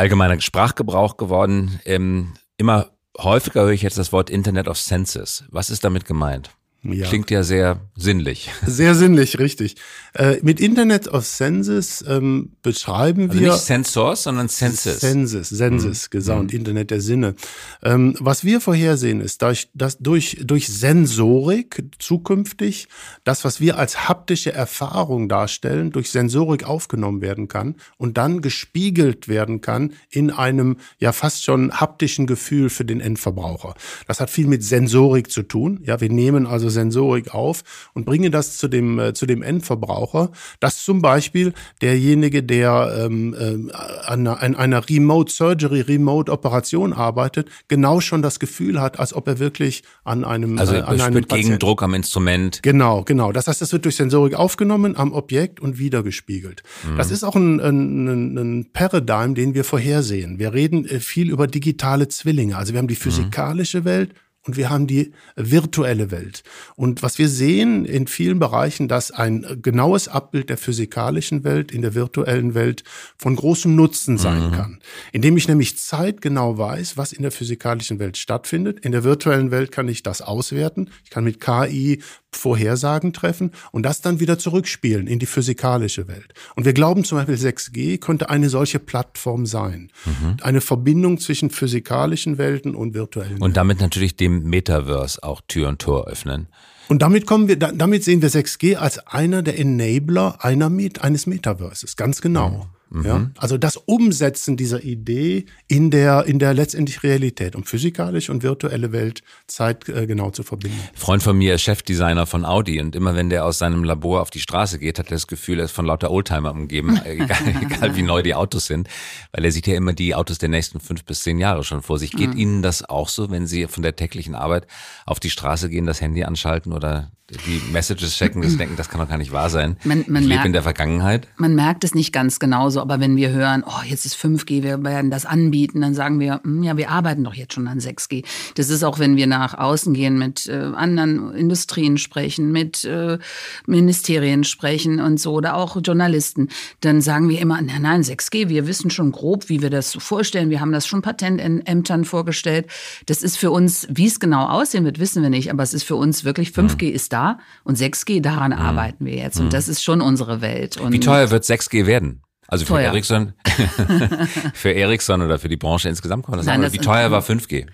B: allgemeiner Sprachgebrauch geworden. Ähm, immer häufiger höre ich jetzt das Wort Internet of Senses. Was ist damit gemeint? Ja. Klingt ja sehr sinnlich.
E: Sehr sinnlich, richtig. Äh, mit Internet of Senses ähm, beschreiben
B: also
E: wir.
B: Nicht Sensors, sondern Senses.
E: Senses, Senses, mhm. gesamt, mhm. Internet der Sinne. Ähm, was wir vorhersehen ist, dass, dass durch, durch Sensorik zukünftig das, was wir als haptische Erfahrung darstellen, durch Sensorik aufgenommen werden kann und dann gespiegelt werden kann in einem ja fast schon haptischen Gefühl für den Endverbraucher. Das hat viel mit Sensorik zu tun. Ja, wir nehmen also Sensorik auf und bringe das zu dem, äh, zu dem Endverbraucher, dass zum Beispiel derjenige, der ähm, äh, an, an einer Remote Surgery, Remote Operation arbeitet, genau schon das Gefühl hat, als ob er wirklich an einem
B: Also
E: äh, an
B: einem Gegendruck am Instrument.
E: Genau, genau. Das heißt, das wird durch Sensorik aufgenommen am Objekt und wieder gespiegelt. Mhm. Das ist auch ein, ein, ein Paradigm, den wir vorhersehen. Wir reden äh, viel über digitale Zwillinge. Also wir haben die mhm. physikalische mhm. Welt und wir haben die virtuelle Welt. Und was wir sehen in vielen Bereichen, dass ein genaues Abbild der physikalischen Welt in der virtuellen Welt von großem Nutzen sein mhm. kann. Indem ich nämlich zeitgenau weiß, was in der physikalischen Welt stattfindet. In der virtuellen Welt kann ich das auswerten. Ich kann mit KI Vorhersagen treffen und das dann wieder zurückspielen in die physikalische Welt. Und wir glauben zum Beispiel 6G könnte eine solche Plattform sein. Mhm. Eine Verbindung zwischen physikalischen Welten und virtuellen
B: Und damit natürlich dem Metaverse auch Tür und Tor öffnen.
E: Und damit kommen wir, damit sehen wir 6G als einer der Enabler einer, eines Metaverses. Ganz genau. Mhm. Mhm. Ja? Also das Umsetzen dieser Idee in der, in der letztendlich Realität, um physikalische und virtuelle Welt zeitgenau äh, zu verbinden.
B: Freund von mir ist Chefdesigner von Audi und immer wenn der aus seinem Labor auf die Straße geht, hat er das Gefühl, er ist von lauter Oldtimer umgeben, egal, egal wie neu die Autos sind, weil er sieht ja immer die Autos der nächsten fünf bis zehn Jahre schon vor sich. Geht mhm. Ihnen das auch so, wenn Sie von der täglichen Arbeit auf die Straße gehen, das Handy anschalten oder die Messages checken, das denken, das kann doch gar nicht wahr sein. Man, man ich lebe in der Vergangenheit.
D: Man merkt es nicht ganz genauso, aber wenn wir hören, oh, jetzt ist 5G, wir werden das anbieten, dann sagen wir, hm, ja, wir arbeiten doch jetzt schon an 6G. Das ist auch, wenn wir nach außen gehen, mit äh, anderen Industrien sprechen, mit äh, Ministerien sprechen und so, oder auch Journalisten, dann sagen wir immer, nein, nein, 6G, wir wissen schon grob, wie wir das so vorstellen. Wir haben das schon Patentämtern vorgestellt. Das ist für uns, wie es genau aussehen wird, wissen wir nicht, aber es ist für uns wirklich, 5G mhm. ist da und 6G, daran mhm. arbeiten wir jetzt. Und mhm. das ist schon unsere Welt. Und
B: Wie teuer wird 6G werden? Also für
D: Teuer.
B: Ericsson, für Ericsson oder für die Branche insgesamt kann man das
D: Nein,
B: sagen.
D: das
B: Wie teuer war 5G?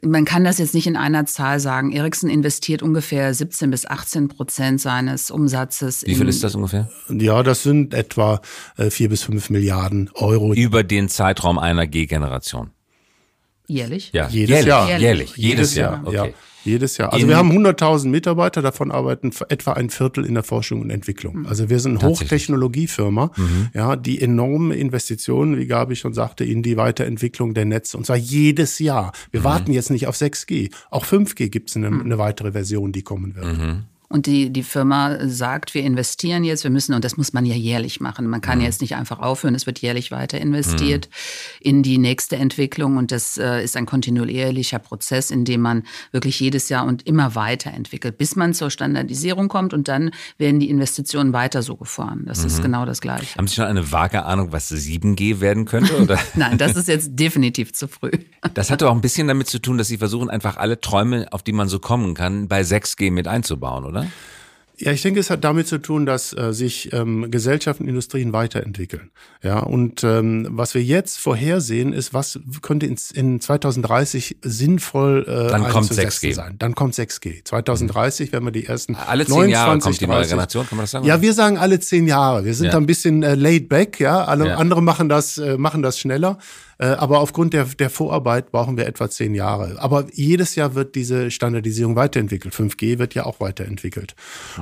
D: Man kann das jetzt nicht in einer Zahl sagen. Ericsson investiert ungefähr 17 bis 18 Prozent seines Umsatzes.
B: Wie viel ist das ungefähr?
E: Ja, das sind etwa äh, vier bis fünf Milliarden Euro.
B: Über den Zeitraum einer G-Generation.
D: Jährlich?
B: Ja,
E: Jedes
B: jährlich,
E: Jahr.
B: Jährlich, jedes, Jahr.
E: Ja,
B: Okay.
E: Jedes Jahr. Also
B: In-
E: wir haben 100.000 Mitarbeiter, davon arbeiten etwa ein Viertel in der Forschung und Entwicklung. Also wir sind. Hochtechnologiefirma, ja, die enorme Investitionen, wie Gabi schon sagte, in die Weiterentwicklung der Netze. Und zwar jedes Jahr. Wir warten jetzt nicht auf 6G. Auch 5G gibt es eine, eine weitere Version, die kommen wird.
D: Und die, die Firma sagt, wir investieren jetzt, wir müssen, und das muss man ja jährlich machen. Man kann jetzt nicht einfach aufhören, es wird jährlich weiter investiert in die nächste Entwicklung. Und das äh, ist ein kontinuierlicher Prozess, in dem man wirklich jedes Jahr und immer weiterentwickelt, bis man zur Standardisierung kommt. Und dann werden die Investitionen weiter so gefahren. Das ist genau das Gleiche.
B: Haben Sie schon eine vage Ahnung, was 7G werden könnte? Oder?
D: Nein, das ist jetzt definitiv zu früh.
B: Das hat doch auch ein bisschen damit zu tun, dass Sie versuchen, einfach alle Träume, auf die man so kommen kann, bei 6G mit einzubauen, oder?
E: Ja, ich denke, es hat damit zu tun, dass äh, sich ähm, Gesellschaften, Industrien weiterentwickeln. Ja, und ähm, was wir jetzt vorhersehen, ist, was könnte in, in 2030 sinnvoll äh,
B: Dann kommt
E: einzusetzen
B: 6G.
E: sein. Dann kommt 6G. 2030 werden wir die ersten
B: Alle zehn Jahre
E: 29,
B: kommt die neue
E: 30.
B: Generation, kann man das sagen?
E: Ja, wir sagen alle zehn Jahre. Wir sind
B: Ja.
E: da ein bisschen äh, laid back, ja. Alle
B: Ja.
E: andere machen das, äh, machen das schneller. Äh, aber aufgrund der, der Vorarbeit brauchen wir etwa zehn Jahre. Aber jedes Jahr wird diese Standardisierung weiterentwickelt. 5G wird ja auch weiterentwickelt.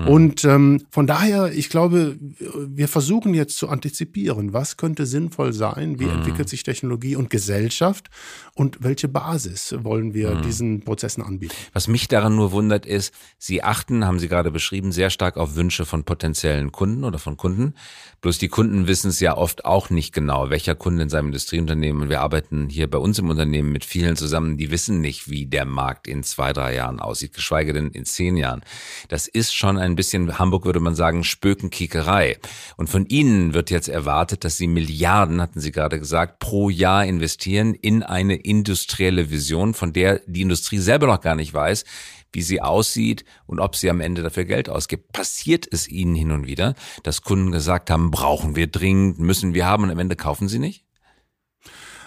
E: Und ähm, von daher, ich glaube, wir versuchen jetzt zu antizipieren, was könnte sinnvoll sein, wie entwickelt sich Technologie und Gesellschaft und welche Basis wollen wir diesen Prozessen anbieten.
B: Was mich daran nur wundert ist, Sie achten, haben Sie gerade beschrieben, sehr stark auf Wünsche von potenziellen Kunden oder von Kunden. Bloß die Kunden wissen es ja oft auch nicht genau, welcher Kunde in seinem Industrieunternehmen, und wir arbeiten hier bei uns im Unternehmen mit vielen zusammen, die wissen nicht, wie der Markt in zwei, drei Jahren aussieht, geschweige denn in zehn Jahren. Das ist schon ein bisschen, Hamburg würde man sagen, Spökenkiekerei. Und von Ihnen wird jetzt erwartet, dass Sie Milliarden, hatten Sie gerade gesagt, pro Jahr investieren in eine industrielle Vision, von der die Industrie selber noch gar nicht weiß, wie sie aussieht und ob sie am Ende dafür Geld ausgibt. Passiert es Ihnen hin und wieder, dass Kunden gesagt haben, brauchen wir dringend, müssen wir haben und am Ende kaufen sie nicht?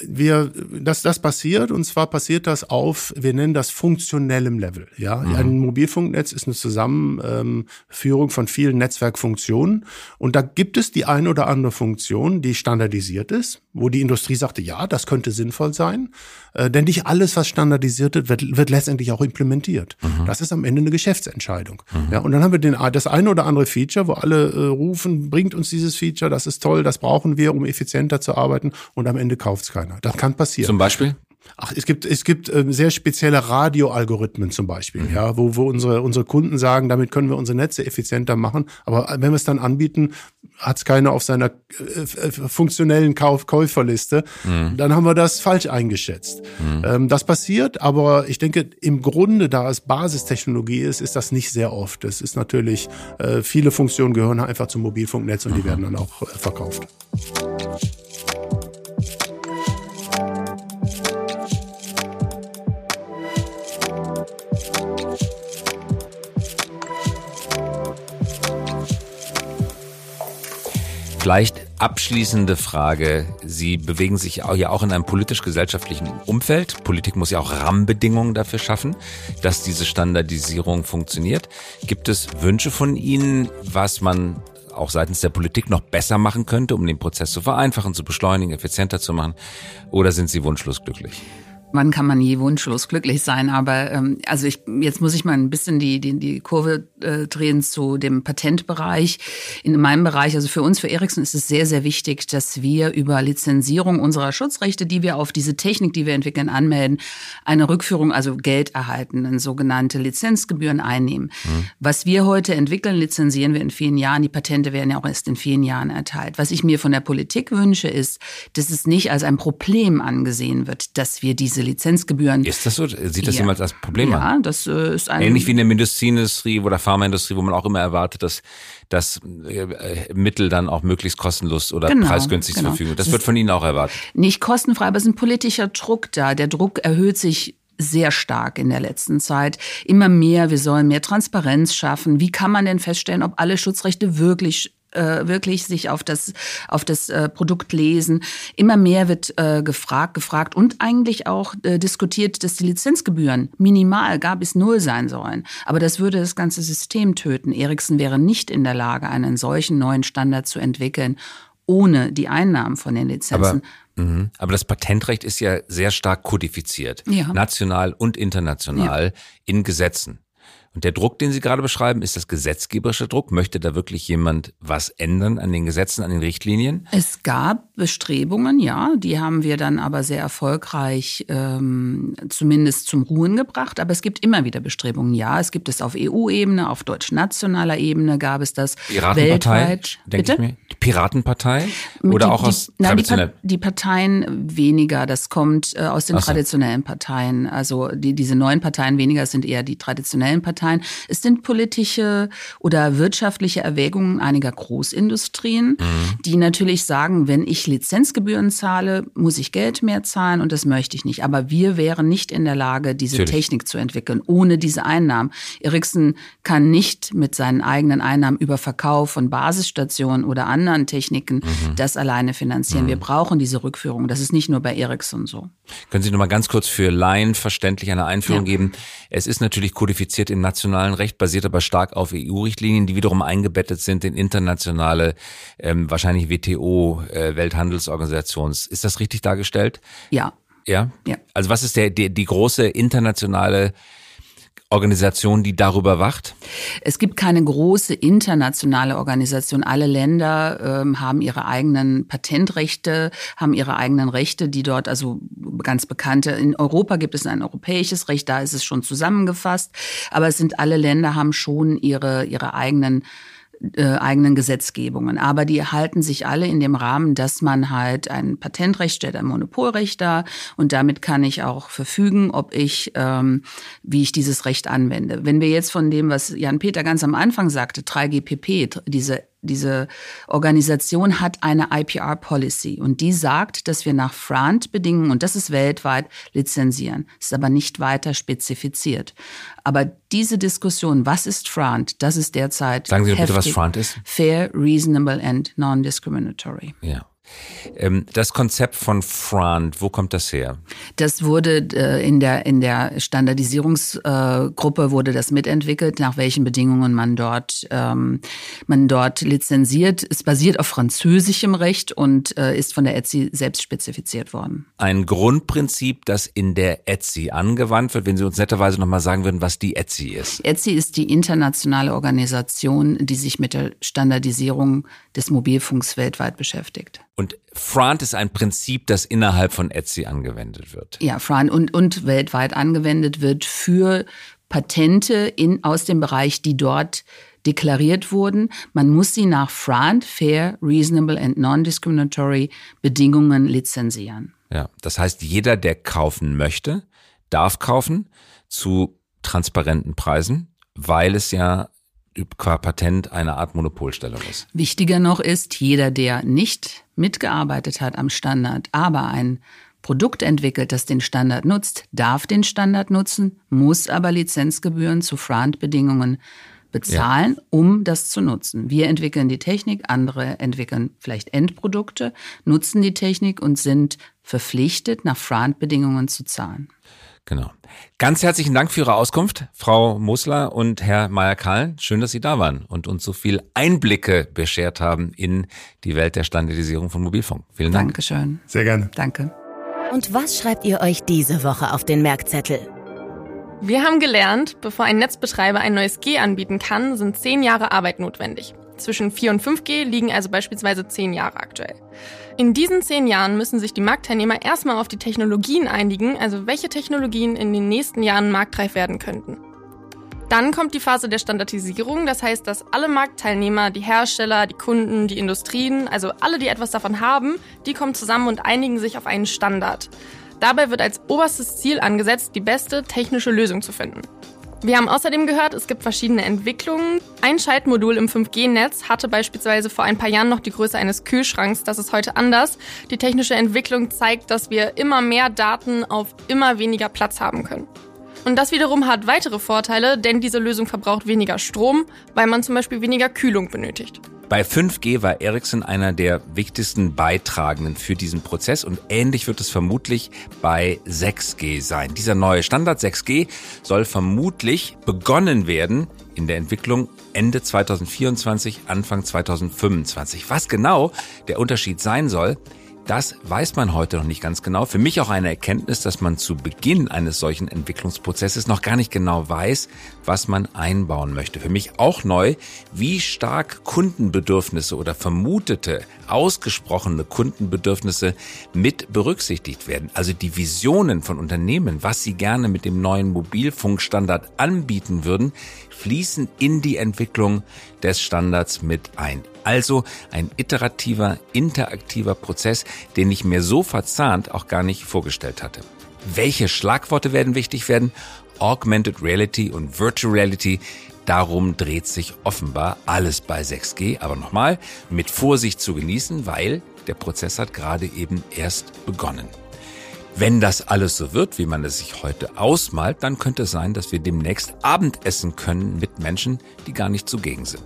E: wir, dass das passiert, und zwar passiert das auf, wir nennen das funktionellem Level. Ja, ein Mobilfunknetz ist eine Zusammenführung von vielen Netzwerkfunktionen, und da gibt es die ein oder andere Funktion, die standardisiert ist, wo die Industrie sagte, ja, das könnte sinnvoll sein, äh, denn nicht alles, was standardisiert wird, wird, wird letztendlich auch implementiert. Das ist am Ende eine Geschäftsentscheidung. Ja, und dann haben wir den, das eine oder andere Feature, wo alle äh, rufen, bringt uns dieses Feature, das ist toll, das brauchen wir, um effizienter zu arbeiten, und am Ende kauft es keiner. Das kann passieren.
B: Zum Beispiel?
E: Ach, es gibt, es gibt äh, sehr spezielle Radioalgorithmen zum Beispiel, ja, wo, wo unsere, unsere Kunden sagen, damit können wir unsere Netze effizienter machen. Aber wenn wir es dann anbieten, hat es keiner auf seiner äh, äh, funktionellen Kauf Käuferliste. Dann haben wir das falsch eingeschätzt. Ähm, das passiert, aber ich denke, im Grunde, da es Basistechnologie ist, ist das nicht sehr oft. Es ist natürlich, äh, viele Funktionen gehören einfach zum Mobilfunknetz und die werden dann auch äh, verkauft.
B: Vielleicht abschließende Frage. Sie bewegen sich ja auch in einem politisch-gesellschaftlichen Umfeld. Politik muss ja auch Rahmenbedingungen dafür schaffen, dass diese Standardisierung funktioniert. Gibt es Wünsche von Ihnen, was man auch seitens der Politik noch besser machen könnte, um den Prozess zu vereinfachen, zu beschleunigen, effizienter zu machen? Oder sind Sie wunschlos glücklich?
D: Wann kann man nie wunschlos glücklich sein? Aber ähm, also ich jetzt muss ich mal ein bisschen die die, die Kurve äh, drehen zu dem Patentbereich. In meinem Bereich, also für uns, für Ericsson ist es sehr sehr wichtig, dass wir über Lizenzierung unserer Schutzrechte, die wir auf diese Technik, die wir entwickeln, anmelden, eine Rückführung, also Geld erhalten, eine sogenannte Lizenzgebühren einnehmen. Was wir heute entwickeln, lizenzieren wir in vielen Jahren. Die Patente werden ja auch erst in vielen Jahren erteilt. Was ich mir von der Politik wünsche, ist, dass es nicht als ein Problem angesehen wird, dass wir diese Lizenzgebühren.
B: Ist das so? Sieht das
D: Ja.
B: jemals als Problem
D: ja,
B: an?
D: das äh, ist ein.
B: Ähnlich wie in der Medizinindustrie oder Pharmaindustrie, wo man auch immer erwartet, dass dass äh, Mittel dann auch möglichst kostenlos oder
D: Genau,
B: preisgünstig zur
D: genau.
B: Verfügung. Das
D: Das
B: wird von Ihnen auch erwartet.
D: nicht kostenfrei, aber es ist ein politischer Druck da. Der Druck erhöht sich sehr stark in der letzten Zeit. Immer mehr, wir sollen mehr Transparenz schaffen. Wie kann man denn feststellen, ob alle Schutzrechte wirklich äh, wirklich sich auf das, auf das äh, Produkt lesen. Immer mehr wird äh, gefragt, gefragt und eigentlich auch äh, diskutiert, dass die Lizenzgebühren minimal, gar bis null sein sollen. Aber das würde das ganze System töten. Ericsson wäre nicht in der Lage, einen solchen neuen Standard zu entwickeln, ohne die Einnahmen von den Lizenzen.
B: Aber, mh, aber das Patentrecht ist ja sehr stark kodifiziert,
D: Ja.
B: national und international in Gesetzen. Und der Druck, den Sie gerade beschreiben, ist das gesetzgeberische Druck. Möchte da wirklich jemand was ändern an den Gesetzen, an den Richtlinien?
D: Es gab Bestrebungen, ja, die haben wir dann aber sehr erfolgreich ähm, zumindest zum Ruhen gebracht. Aber es gibt immer wieder Bestrebungen, ja. Es gibt es auf EU-Ebene, auf deutsch-nationaler Ebene gab es das
B: Piratenpartei, denke ich mir. Die Piratenpartei? Oder
D: die,
B: auch aus
D: nein, die,
B: traditionell?
D: Pa- die Parteien weniger. Das kommt äh, aus den
B: so.
D: traditionellen Parteien. Also die, diese neuen Parteien weniger, es sind eher die traditionellen Parteien. Es sind politische oder wirtschaftliche Erwägungen einiger Großindustrien,
B: Mhm.
D: die natürlich sagen, wenn ich Lizenzgebühren zahle, muss ich Geld mehr zahlen und das möchte ich nicht. Aber wir wären nicht in der Lage, diese
B: Natürlich.
D: Technik zu entwickeln, ohne diese Einnahmen. Ericsson kann nicht mit seinen eigenen Einnahmen über Verkauf von Basisstationen oder anderen Techniken
B: Mhm.
D: das alleine finanzieren. Wir brauchen diese Rückführung. Das ist nicht nur bei Ericsson so.
B: Können Sie noch mal ganz kurz für Laien verständlich eine Einführung
D: Ja.
B: geben? Es ist natürlich kodifiziert im nationalen Recht, basiert aber stark auf EU-Richtlinien, die wiederum eingebettet sind in internationale, ähm, wahrscheinlich WTO, äh, Welthandelsorganisations. Ist das richtig dargestellt?
D: Ja.
B: Ja?
D: Ja.
B: Also was ist der, die, die große internationale Organisation, die darüber wacht?
D: Es gibt keine große internationale Organisation. Alle Länder ähm, haben ihre eigenen Patentrechte, haben ihre eigenen Rechte, die dort, also ganz bekannte. In Europa gibt es ein europäisches Recht, da ist es schon zusammengefasst. Aber es sind alle Länder haben schon ihre, ihre eigenen äh, eigenen Gesetzgebungen. Aber die halten sich alle in dem Rahmen, dass man halt ein Patentrecht stellt, ein Monopolrecht da und damit kann ich auch verfügen, ob ich, ähm, wie ich dieses Recht anwende. Wenn wir jetzt von dem, was Jan-Peter ganz am Anfang sagte, 3GPP, diese diese Organisation hat eine IPR-Policy und die sagt, dass wir nach FRAND-Bedingungen, und das ist weltweit, lizenzieren. Ist aber nicht weiter spezifiziert. Aber diese Diskussion, was ist FRAND, das ist derzeit
B: Sagen Sie doch bitte, was
D: heftig.
B: FRAND ist.
D: Fair, reasonable and non-discriminatory.
B: Ja. Ähm, das Konzept von FRAND, wo kommt das her?
D: Das wurde äh, in der in der Standardisierungsgruppe wurde das mitentwickelt, nach welchen Bedingungen man dort ähm, man dort lizenziert. Es basiert auf französischem Recht und äh, ist von der ETSI selbst spezifiziert worden.
B: Ein Grundprinzip, das in der ETSI angewandt wird, wenn Sie uns netterweise nochmal sagen würden, was die ETSI ist.
D: ETSI ist die internationale Organisation, die sich mit der Standardisierung des Mobilfunks weltweit beschäftigt.
B: Und FRAND ist ein Prinzip, das innerhalb von ETSI angewendet wird.
D: Ja, Fran und, und weltweit angewendet wird für Patente in, aus dem Bereich, die dort deklariert wurden. Man muss sie nach FRAND, Fair, Reasonable and Non-Discriminatory Bedingungen lizenzieren.
B: Ja, das heißt, jeder, der kaufen möchte, darf kaufen zu transparenten Preisen, weil es ja qua Patent eine Art Monopolstellung ist.
D: Wichtiger noch ist, jeder, der nicht mitgearbeitet hat am Standard, aber ein Produkt entwickelt, das den Standard nutzt, darf den Standard nutzen, muss aber Lizenzgebühren zu FRAND-Bedingungen bezahlen, um das zu nutzen. Wir entwickeln die Technik, andere entwickeln vielleicht Endprodukte, nutzen die Technik und sind verpflichtet, nach FRAND-Bedingungen zu zahlen.
B: Genau. Ganz herzlichen Dank für Ihre Auskunft, Frau Musler und Herr Meyer-Kahn. Schön, dass Sie da waren und uns so viel Einblicke beschert haben in die Welt der Standardisierung von Mobilfunk. Vielen Dank.
D: Dankeschön.
E: Sehr gerne.
D: Danke.
A: Und was schreibt ihr euch diese Woche auf den Merkzettel?
C: Wir haben gelernt, bevor ein Netzbetreiber ein neues G anbieten kann, sind zehn Jahre Arbeit notwendig. Zwischen 4 und 5G liegen also beispielsweise zehn Jahre aktuell. In diesen zehn Jahren müssen sich die Marktteilnehmer erstmal auf die Technologien einigen, also welche Technologien in den nächsten Jahren marktreif werden könnten. Dann kommt die Phase der Standardisierung, das heißt, dass alle Marktteilnehmer, die Hersteller, die Kunden, die Industrien, also alle, die etwas davon haben, die kommen zusammen und einigen sich auf einen Standard. Dabei wird als oberstes Ziel angesetzt, die beste technische Lösung zu finden. Wir haben außerdem gehört, es gibt verschiedene Entwicklungen. Ein Schaltmodul im 5G-Netz hatte beispielsweise vor ein paar Jahren noch die Größe eines Kühlschranks. Das ist heute anders. Die technische Entwicklung zeigt, dass wir immer mehr Daten auf immer weniger Platz haben können. Und das wiederum hat weitere Vorteile, denn diese Lösung verbraucht weniger Strom, weil man zum Beispiel weniger Kühlung benötigt.
B: Bei 5G war Ericsson einer der wichtigsten Beitragenden für diesen Prozess und ähnlich wird es vermutlich bei 6G sein. Dieser neue Standard 6G soll vermutlich begonnen werden in der Entwicklung Ende 2024, Anfang 2025. Was genau der Unterschied sein soll, das weiß man heute noch nicht ganz genau. Für mich auch eine Erkenntnis, dass man zu Beginn eines solchen Entwicklungsprozesses noch gar nicht genau weiß, was man einbauen möchte. Für mich auch neu, wie stark Kundenbedürfnisse oder vermutete, ausgesprochene Kundenbedürfnisse mit berücksichtigt werden. Also die Visionen von Unternehmen, was sie gerne mit dem neuen Mobilfunkstandard anbieten würden, fließen in die Entwicklung des Standards mit ein. Also ein iterativer, interaktiver Prozess, den ich mir so verzahnt auch gar nicht vorgestellt hatte. Welche Schlagworte werden wichtig werden? Augmented Reality und Virtual Reality. Darum dreht sich offenbar alles bei 6G. Aber nochmal, mit Vorsicht zu genießen, weil der Prozess hat gerade eben erst begonnen. Wenn das alles so wird, wie man es sich heute ausmalt, dann könnte es sein, dass wir demnächst Abendessen können mit Menschen, die gar nicht zugegen sind.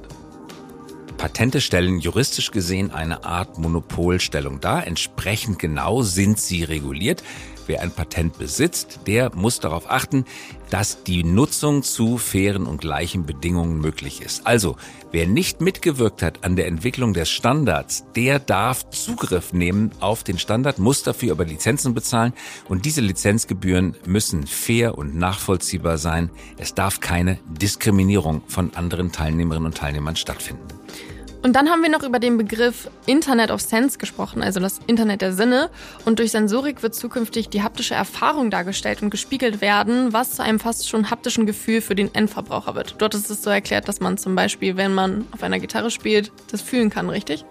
B: Patente stellen juristisch gesehen eine Art Monopolstellung dar. Entsprechend genau sind sie reguliert. Wer ein Patent besitzt, der muss darauf achten, dass die Nutzung zu fairen und gleichen Bedingungen möglich ist. Also, wer nicht mitgewirkt hat an der Entwicklung des Standards, der darf Zugriff nehmen auf den Standard, muss dafür aber Lizenzen bezahlen und diese Lizenzgebühren müssen fair und nachvollziehbar sein. Es darf keine Diskriminierung von anderen Teilnehmerinnen und Teilnehmern stattfinden.
C: Und dann haben wir noch über den Begriff Internet of Sense gesprochen, also das Internet der Sinne. Und durch Sensorik wird zukünftig die haptische Erfahrung dargestellt und gespiegelt werden, was zu einem fast schon haptischen Gefühl für den Endverbraucher wird. Dort ist es so erklärt, dass man zum Beispiel, wenn man auf einer Gitarre spielt, das fühlen kann, richtig?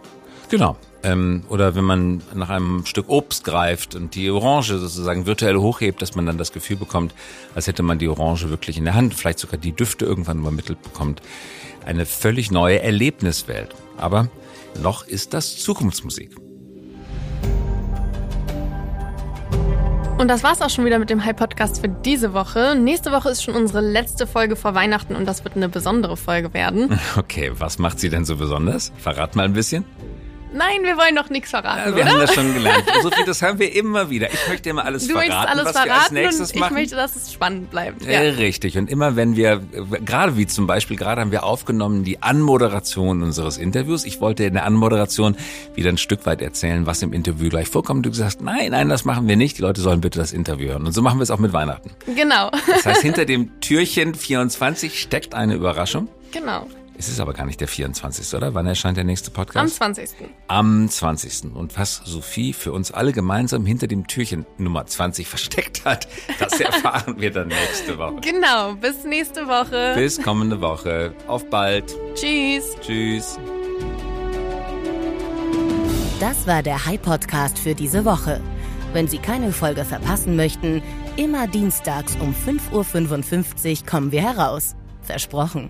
B: Genau. Ähm, oder wenn man nach einem Stück Obst greift und die Orange sozusagen virtuell hochhebt, dass man dann das Gefühl bekommt, als hätte man die Orange wirklich in der Hand, vielleicht sogar die Düfte irgendwann übermittelt bekommt. Eine völlig neue Erlebniswelt. Aber noch ist das Zukunftsmusik.
C: Und das war's auch schon wieder mit dem High Podcast für diese Woche. Nächste Woche ist schon unsere letzte Folge vor Weihnachten und das wird eine besondere Folge werden.
B: Okay, was macht sie denn so besonders? Verrat mal ein bisschen.
C: Nein, wir wollen noch nichts verraten.
B: Ja, wir
C: oder?
B: haben das schon gelernt. Sophie, das haben wir immer wieder. Ich möchte immer alles
C: du
B: verraten,
C: alles
B: was
C: verraten
B: wir als nächstes
C: und ich
B: machen.
C: möchte, dass es spannend bleibt.
B: Ja. Richtig. Und immer wenn wir, gerade wie zum Beispiel, gerade haben wir aufgenommen die Anmoderation unseres Interviews. Ich wollte in der Anmoderation wieder ein Stück weit erzählen, was im Interview gleich vorkommt. Du gesagt, nein, nein, das machen wir nicht. Die Leute sollen bitte das Interview hören. Und so machen wir es auch mit Weihnachten.
C: Genau.
B: Das heißt, hinter dem Türchen 24 steckt eine Überraschung.
C: Genau.
B: Es ist aber gar nicht der 24. oder? Wann erscheint der nächste Podcast?
C: Am 20.
B: Am 20. Und was Sophie für uns alle gemeinsam hinter dem Türchen Nummer 20 versteckt hat, das erfahren wir dann nächste Woche.
C: Genau. Bis nächste Woche.
B: Bis kommende Woche. Auf bald.
C: Tschüss.
B: Tschüss.
A: Das war der High Podcast für diese Woche. Wenn Sie keine Folge verpassen möchten, immer dienstags um 5.55 Uhr kommen wir heraus. Versprochen.